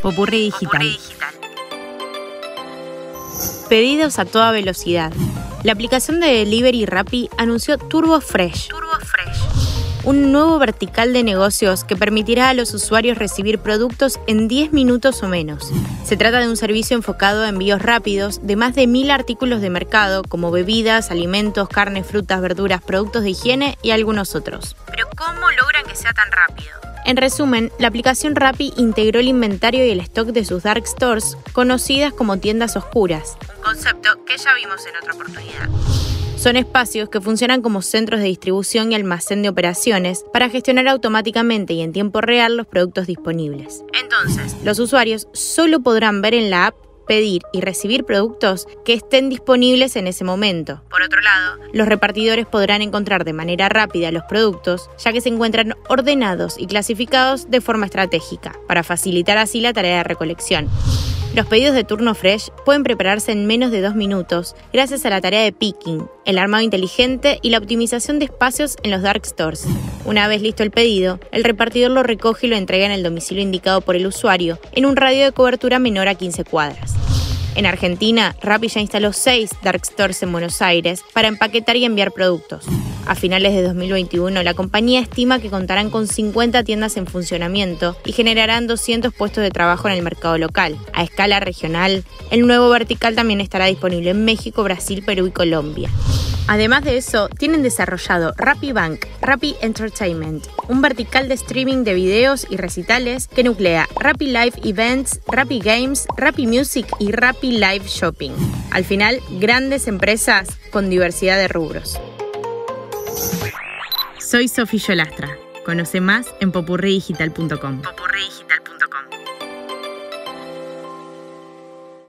Popurrí digital. Pedidos a toda velocidad. La aplicación de Delivery Rappi anunció Turbo Fresh. Turbo Fresh. Un nuevo vertical de negocios que permitirá a los usuarios recibir productos en 10 minutos o menos. Se trata de un servicio enfocado a envíos rápidos de más de mil artículos de mercado, como bebidas, alimentos, carne, frutas, verduras, productos de higiene y algunos otros. Pero ¿cómo logran que sea tan rápido? En resumen, la aplicación Rappi integró el inventario y el stock de sus dark stores, conocidas como tiendas oscuras. Un concepto que ya vimos en otra oportunidad. Son espacios que funcionan como centros de distribución y almacén de operaciones para gestionar automáticamente y en tiempo real los productos disponibles. Entonces, Los usuarios solo podrán ver en la app, pedir y recibir productos que estén disponibles en ese momento. por otro lado, Los repartidores podrán encontrar de manera rápida los productos, ya que se encuentran ordenados y clasificados de forma estratégica, para facilitar así la tarea de recolección. Los pedidos de turno fresh pueden prepararse en menos de dos minutos gracias a la tarea de picking, el armado inteligente y la optimización de espacios en los dark stores. Una vez listo el pedido, el repartidor lo recoge y lo entrega en el domicilio indicado por el usuario en un radio de cobertura menor a 15 cuadras. En Argentina, Rappi ya instaló seis dark stores en Buenos Aires para empaquetar y enviar productos. A finales de 2021, la compañía estima que contarán con 50 tiendas en funcionamiento y generarán 200 puestos de trabajo en el mercado local. A escala regional, el nuevo vertical también estará disponible en México, Brasil, Perú y Colombia. Además de eso, tienen desarrollado Rappi Bank, Rappi Entertainment, un vertical de streaming de videos y recitales que nuclea Rappi Live Events, Rappi Games, Rappi Music y Rappi Live Shopping. Al final, grandes empresas con diversidad de rubros. Soy Sofía Lastra. Conoce más en popurridigital.com.